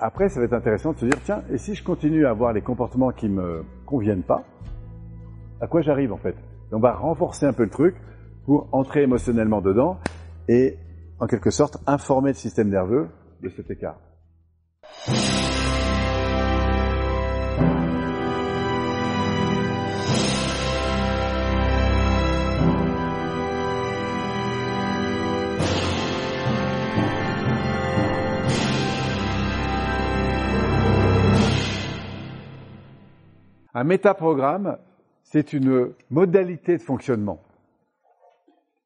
après, ça va être intéressant de se dire, tiens, et si je continue à avoir les comportements qui me conviennent pas, à quoi j'arrive en fait? On va renforcer un peu le truc pour entrer émotionnellement dedans et, en quelque sorte, informer le système nerveux de cet écart. Un métaprogramme, c'est une modalité de fonctionnement.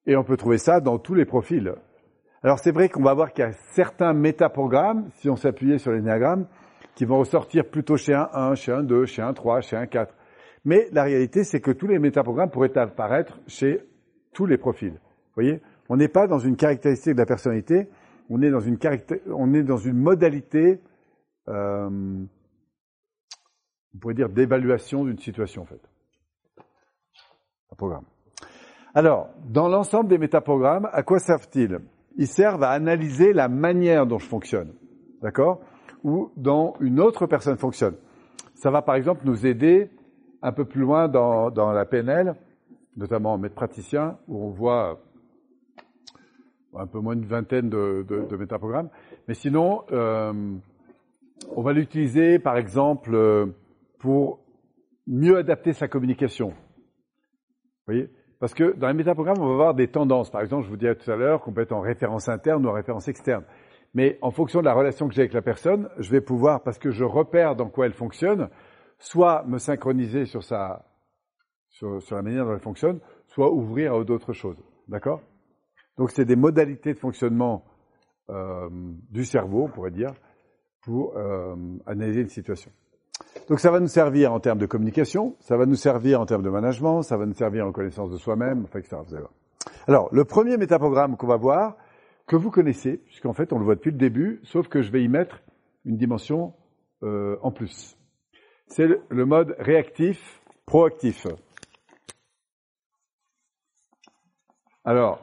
Et on peut trouver ça dans tous les profils. Alors c'est vrai qu'on va voir qu'il y a certains métaprogrammes, si on s'appuyait sur les diagrammes, qui vont ressortir plutôt chez un 1, chez un 2, chez un 3, chez un 4. Mais la réalité, c'est que tous les métaprogrammes pourraient apparaître chez tous les profils. Vous voyez? On n'est pas dans une caractéristique de la personnalité, on est dans une, on est dans une modalité euh, on pourrait dire d'évaluation d'une situation en fait. Un programme. Alors, dans l'ensemble des métaprogrammes, à quoi servent-ils? Ils servent à analyser la manière dont je fonctionne, d'accord? Ou dont une autre personne fonctionne. Ça va par exemple nous aider un peu plus loin dans, dans la PNL, notamment en maître praticien, où on voit un peu moins d'une vingtaine de, de, de métaprogrammes. Mais sinon, euh, on va l'utiliser par exemple euh, pour mieux adapter sa communication. Vous voyez? Parce que dans les métaprogrammes, on va avoir des tendances. Par exemple, je vous disais tout à l'heure qu'on peut être en référence interne ou en référence externe. Mais en fonction de la relation que j'ai avec la personne, je vais pouvoir, parce que je repère dans quoi elle fonctionne, soit me synchroniser sur sa, sur, la manière dont elle fonctionne, soit ouvrir à d'autres choses. D'accord? Donc c'est des modalités de fonctionnement euh, du cerveau, on pourrait dire, pour euh, analyser une situation. Donc ça va nous servir en termes de communication, ça va nous servir en termes de management, ça va nous servir en connaissance de soi-même, enfin, etc. Alors, le premier métaprogramme qu'on va voir, que vous connaissez, puisqu'en fait on le voit depuis le début, sauf que je vais y mettre une dimension euh, en plus. C'est le mode réactif, proactif. Alors,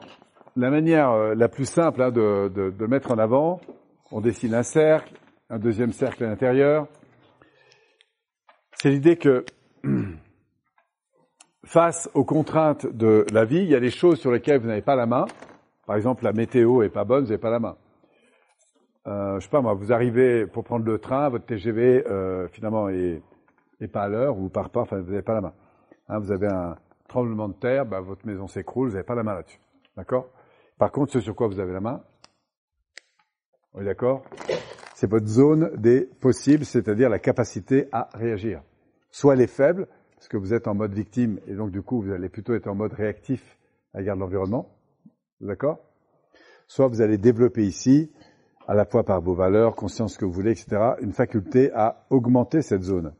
la manière euh, la plus simple hein, de, de, de mettre en avant, on dessine un cercle, un deuxième cercle à l'intérieur, c'est l'idée que face aux contraintes de la vie, il y a des choses sur lesquelles vous n'avez pas la main. Par exemple, la météo est pas bonne, vous n'avez pas la main. Euh, je sais pas moi, vous arrivez pour prendre le train, votre TGV euh, finalement est, pas à l'heure ou part pas, enfin vous n'avez pas la main. Hein, vous avez un tremblement de terre, bah, votre maison s'écroule, vous n'avez pas la main là-dessus. D'accord? Par contre, ce sur quoi vous avez la main, on d'accord? C'est votre zone des possibles, c'est-à-dire la capacité à réagir. Soit elle est faible, parce que vous êtes en mode victime, et donc du coup, vous allez plutôt être en mode réactif à l'égard de l'environnement. D'accord? Soit vous allez développer ici, à la fois par vos valeurs, conscience que vous voulez, etc., une faculté à augmenter cette zone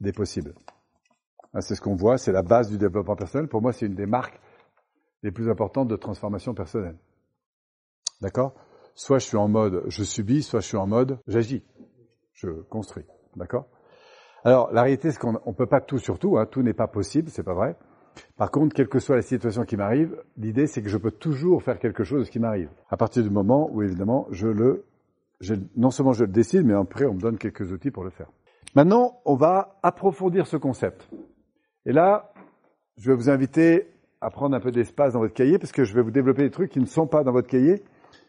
des possibles. Ah, c'est ce qu'on voit, c'est la base du développement personnel. Pour moi, c'est une des marques les plus importantes de transformation personnelle. D'accord? Soit je suis en mode je subis, soit je suis en mode j'agis, je construis. D'accord? Alors, la réalité, c'est qu'on ne peut pas tout sur tout, hein, tout n'est pas possible, c'est pas vrai. Par contre, quelle que soit la situation qui m'arrive, l'idée, c'est que je peux toujours faire quelque chose de ce qui m'arrive. À partir du moment où, évidemment, je le, non seulement je le décide, mais après, on me donne quelques outils pour le faire. Maintenant, on va approfondir ce concept. Et là, je vais vous inviter à prendre un peu d'espace dans votre cahier, parce que je vais vous développer des trucs qui ne sont pas dans votre cahier,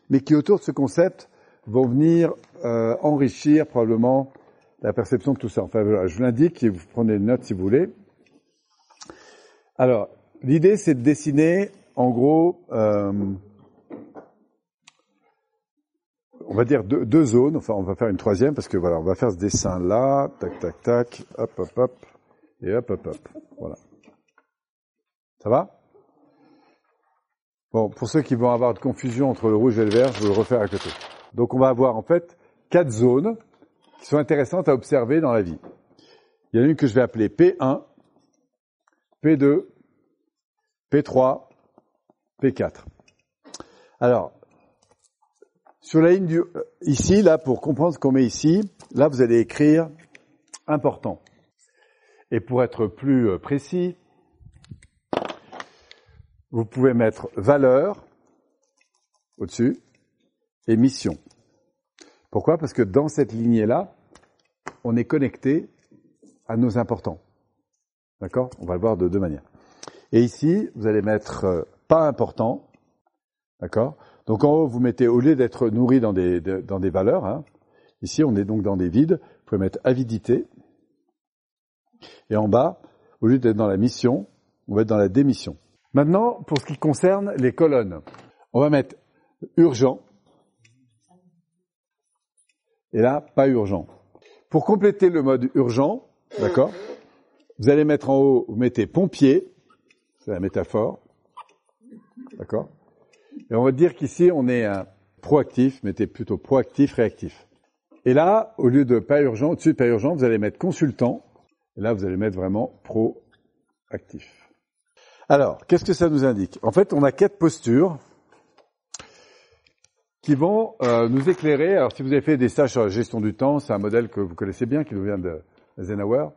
mais qui, autour de ce concept, vont venir euh, enrichir probablement la perception de tout ça. Enfin, voilà, je l'indique et vous prenez une note si vous voulez. Alors, l'idée, c'est de dessiner, en gros, euh, on va dire deux, deux, zones. Enfin, on va faire une troisième parce que voilà, on va faire ce dessin-là, tac, tac, tac, hop, hop, hop, et hop, hop, hop. Voilà. Ça va? Bon, pour ceux qui vont avoir de confusion entre le rouge et le vert, je vais le refaire à côté. Donc, on va avoir en fait quatre zones qui sont intéressantes à observer dans la vie. Il y en a une que je vais appeler P1, P2, P3, P4. Alors, sur la ligne du, ici, là, pour comprendre ce qu'on met ici, là, vous allez écrire important. Et pour être plus euh, précis, vous pouvez mettre valeur au-dessus et mission. Pourquoi? Parce que dans cette lignée-là, on est connecté à nos importants. D'accord? On va le voir de deux manières. Et ici, vous allez mettre euh, pas important. D'accord? Donc en haut, vous mettez, au lieu d'être nourri dans des, dans des valeurs, hein, ici on est donc dans des vides, vous pouvez mettre avidité. Et en bas, au lieu d'être dans la mission, on va être dans la démission. Maintenant, pour ce qui concerne les colonnes, on va mettre urgent. Et là, pas urgent. Pour compléter le mode urgent, d'accord, vous allez mettre en haut, vous mettez pompier, c'est la métaphore, d'accord, et on va dire qu'ici on est un proactif, mettez plutôt proactif, réactif. Et là, au lieu de pas urgent, au-dessus de pas urgent, vous allez mettre consultant, et là vous allez mettre vraiment proactif. Alors, qu'est-ce que ça nous indique? En fait, on a quatre postures qui vont euh, nous éclairer. Alors, si vous avez fait des stages sur la gestion du temps, c'est un modèle que vous connaissez bien, qui nous vient de Eisenhower,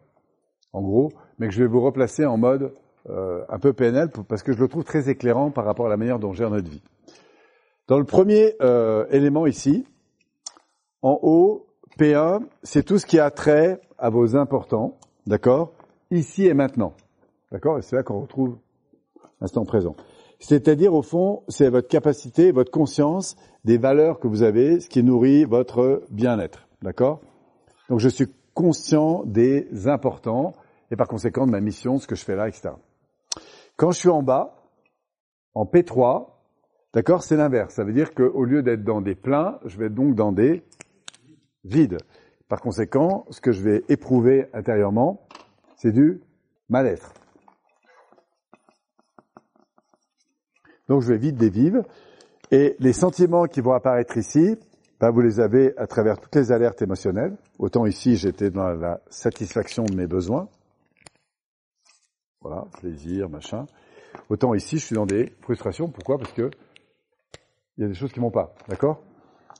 en gros, mais que je vais vous replacer en mode euh, un peu PNL parce que je le trouve très éclairant par rapport à la manière dont on gère notre vie. Dans le premier euh, élément ici, en haut, P1, c'est tout ce qui a trait à vos importants, d'accord? Ici et maintenant, d'accord? Et c'est là qu'on retrouve instant présent. C'est-à-dire, au fond, c'est votre capacité, votre conscience des valeurs que vous avez, ce qui nourrit votre bien-être. D'accord? Donc, je suis conscient des importants et par conséquent de ma mission, ce que je fais là, etc. Quand je suis en bas, en P3, d'accord, c'est l'inverse. Ça veut dire qu'au lieu d'être dans des pleins, je vais être donc dans des vides. Par conséquent, ce que je vais éprouver intérieurement, c'est du mal-être. Donc je vais vite des vives. Et les sentiments qui vont apparaître ici, ben, vous les avez à travers toutes les alertes émotionnelles. Autant ici, j'étais dans la satisfaction de mes besoins. Voilà, plaisir, machin. Autant ici, je suis dans des frustrations. Pourquoi? Parce que il y a des choses qui vont pas. D'accord?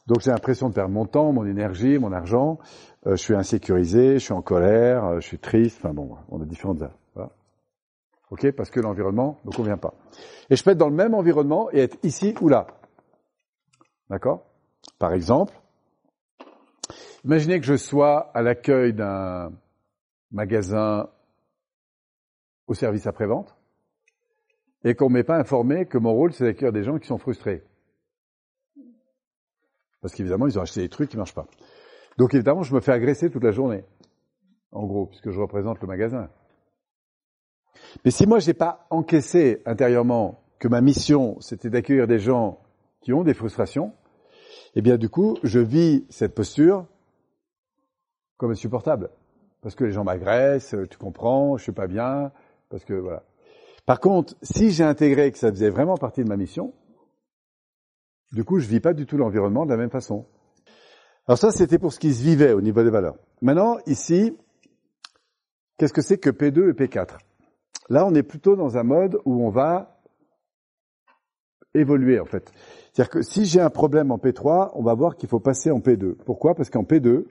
Donc j'ai l'impression de perdre mon temps, mon énergie, mon argent. Euh, je suis insécurisé, je suis en colère, euh, je suis triste. Enfin bon, on a différentes ok Parce que l'environnement ne convient pas. Et je peux être dans le même environnement et être ici ou là. D'accord? Par exemple, imaginez que je sois à l'accueil d'un magasin au service après-vente et qu'on ne m'ait pas informé que mon rôle, c'est d'accueillir des gens qui sont frustrés. Parce qu'évidemment, ils ont acheté des trucs qui ne marchent pas. Donc évidemment, je me fais agresser toute la journée, en gros, puisque je représente le magasin. Mais si moi j'ai pas encaissé intérieurement que ma mission c'était d'accueillir des gens qui ont des frustrations, eh bien du coup je vis cette posture comme insupportable parce que les gens m'agressent, tu comprends, je suis pas bien, parce que voilà. Par contre, si j'ai intégré que ça faisait vraiment partie de ma mission, du coup je vis pas du tout l'environnement de la même façon. Alors ça c'était pour ce qui se vivait au niveau des valeurs. Maintenant ici, qu'est-ce que c'est que P2 et P4 Là, on est plutôt dans un mode où on va évoluer, en fait. C'est-à-dire que si j'ai un problème en P3, on va voir qu'il faut passer en P2. Pourquoi? Parce qu'en P2,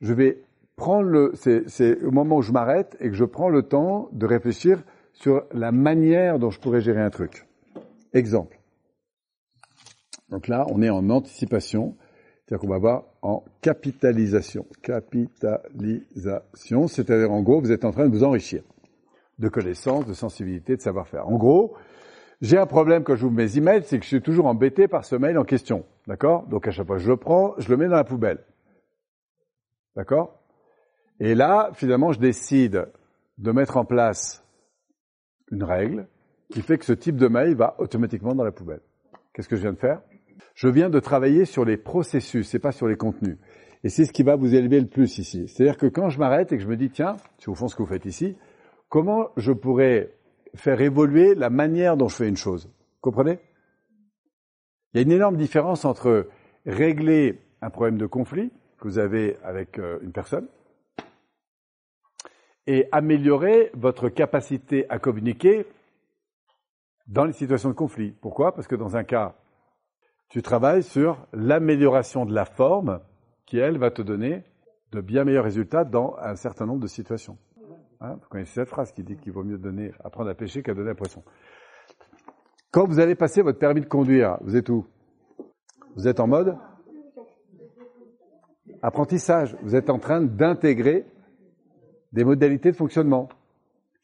je vais prendre le, c'est au moment où je m'arrête et que je prends le temps de réfléchir sur la manière dont je pourrais gérer un truc. Exemple. Donc là, on est en anticipation, c'est-à-dire qu'on va voir en capitalisation. Capitalisation, c'est-à-dire en gros, vous êtes en train de vous enrichir de connaissances, de sensibilité, de savoir-faire. En gros, j'ai un problème quand j'ouvre mes emails, c'est que je suis toujours embêté par ce mail en question. D'accord? Donc à chaque fois que je le prends, je le mets dans la poubelle. D'accord? Et là, finalement, je décide de mettre en place une règle qui fait que ce type de mail va automatiquement dans la poubelle. Qu'est-ce que je viens de faire? Je viens de travailler sur les processus et pas sur les contenus. Et c'est ce qui va vous élever le plus ici. C'est-à-dire que quand je m'arrête et que je me dis, tiens, si au fond ce que vous faites ici, comment je pourrais faire évoluer la manière dont je fais une chose. Comprenez? Il y a une énorme différence entre régler un problème de conflit que vous avez avec euh, une personne et améliorer votre capacité à communiquer dans les situations de conflit. Pourquoi? Parce que dans un cas, tu travailles sur l'amélioration de la forme qui, elle, va te donner de bien meilleurs résultats dans un certain nombre de situations. Hein, vous connaissez cette phrase qui dit qu'il vaut mieux donner, apprendre à pêcher qu'à donner à poisson. Quand vous allez passer votre permis de conduire, vous êtes où? Vous êtes en mode? Apprentissage. Vous êtes en train d'intégrer des modalités de fonctionnement.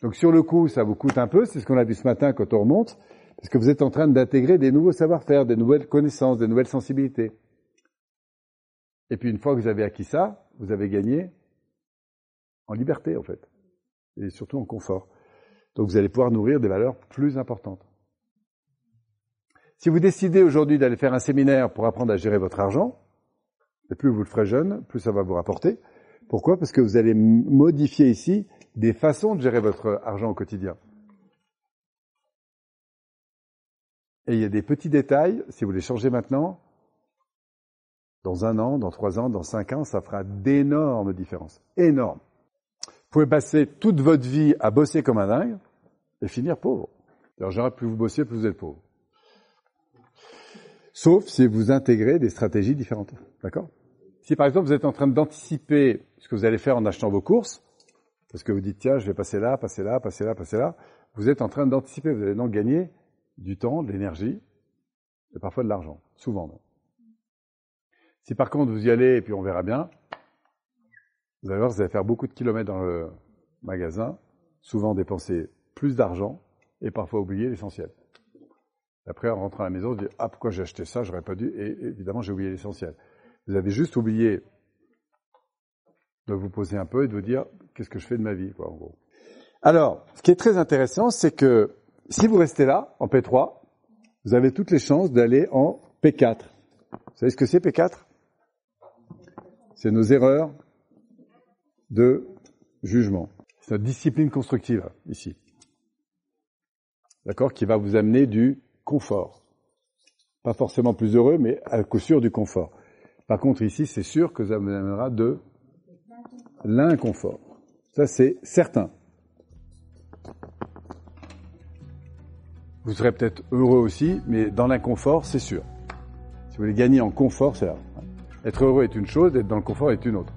Donc sur le coup, ça vous coûte un peu, c'est ce qu'on a vu ce matin quand on remonte, parce que vous êtes en train d'intégrer des nouveaux savoir-faire, des nouvelles connaissances, des nouvelles sensibilités. Et puis une fois que vous avez acquis ça, vous avez gagné en liberté en fait, et surtout en confort. Donc vous allez pouvoir nourrir des valeurs plus importantes. Si vous décidez aujourd'hui d'aller faire un séminaire pour apprendre à gérer votre argent, et plus vous le ferez jeune, plus ça va vous rapporter. Pourquoi? Parce que vous allez modifier ici des façons de gérer votre argent au quotidien. Et il y a des petits détails, si vous les changez maintenant, dans un an, dans trois ans, dans cinq ans, ça fera d'énormes différences. Énormes. Vous pouvez passer toute votre vie à bosser comme un dingue et finir pauvre. Alors, plus vous bossez, plus vous êtes pauvre. Sauf si vous intégrez des stratégies différentes. D'accord? Si par exemple vous êtes en train d'anticiper ce que vous allez faire en achetant vos courses, parce que vous dites tiens, je vais passer là, passer là, passer là, passer là, vous êtes en train d'anticiper, vous allez donc gagner du temps, de l'énergie, et parfois de l'argent, souvent. Si par contre vous y allez et puis on verra bien, vous allez voir, vous allez faire beaucoup de kilomètres dans le magasin, souvent dépenser plus d'argent et parfois oublier l'essentiel. Après, en rentrant à la maison, vous dites ah pourquoi j'ai acheté ça, j'aurais pas dû. Et évidemment, j'ai oublié l'essentiel. Vous avez juste oublié de vous poser un peu et de vous dire qu'est-ce que je fais de ma vie, quoi, en gros? Alors, ce qui est très intéressant, c'est que si vous restez là, en P3, vous avez toutes les chances d'aller en P4. Vous savez ce que c'est P4 C'est nos erreurs de jugement. C'est notre discipline constructive, ici. D'accord Qui va vous amener du confort. Pas forcément plus heureux, mais à coup sûr du confort. Par contre, ici, c'est sûr que ça vous amènera de l'inconfort. Ça, c'est certain. Vous serez peut-être heureux aussi, mais dans l'inconfort, c'est sûr. Si vous voulez gagner en confort, c'est là. Être heureux est une chose, être dans le confort est une autre.